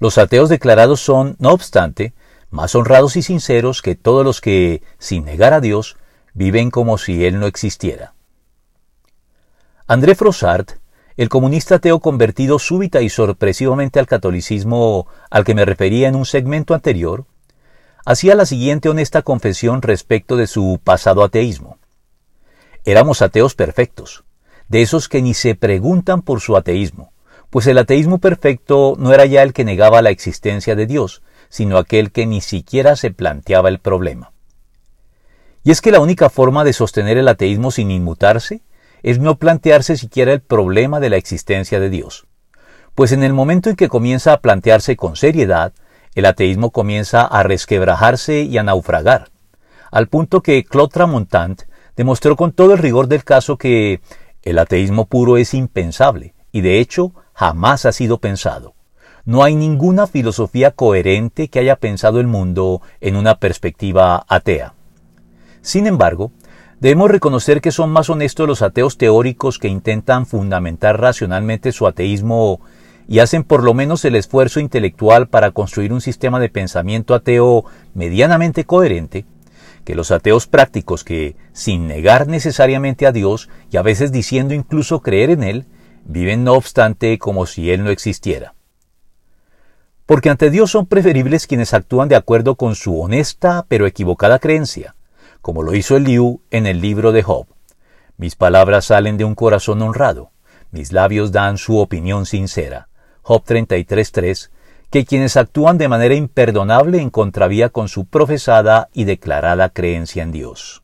Los ateos declarados son, no obstante, más honrados y sinceros que todos los que, sin negar a Dios, viven como si Él no existiera. André Frossard, el comunista ateo convertido súbita y sorpresivamente al catolicismo al que me refería en un segmento anterior, hacía la siguiente honesta confesión respecto de su pasado ateísmo. Éramos ateos perfectos, de esos que ni se preguntan por su ateísmo, pues el ateísmo perfecto no era ya el que negaba la existencia de Dios, sino aquel que ni siquiera se planteaba el problema. Y es que la única forma de sostener el ateísmo sin inmutarse es no plantearse siquiera el problema de la existencia de Dios. Pues en el momento en que comienza a plantearse con seriedad, el ateísmo comienza a resquebrajarse y a naufragar, al punto que Claude demostró con todo el rigor del caso que el ateísmo puro es impensable, y de hecho jamás ha sido pensado. No hay ninguna filosofía coherente que haya pensado el mundo en una perspectiva atea. Sin embargo, debemos reconocer que son más honestos los ateos teóricos que intentan fundamentar racionalmente su ateísmo y hacen por lo menos el esfuerzo intelectual para construir un sistema de pensamiento ateo medianamente coherente, que los ateos prácticos que, sin negar necesariamente a Dios y a veces diciendo incluso creer en Él, viven no obstante como si Él no existiera porque ante Dios son preferibles quienes actúan de acuerdo con su honesta pero equivocada creencia, como lo hizo Eliú en el libro de Job. Mis palabras salen de un corazón honrado, mis labios dan su opinión sincera. Job 33.3, que quienes actúan de manera imperdonable en contravía con su profesada y declarada creencia en Dios.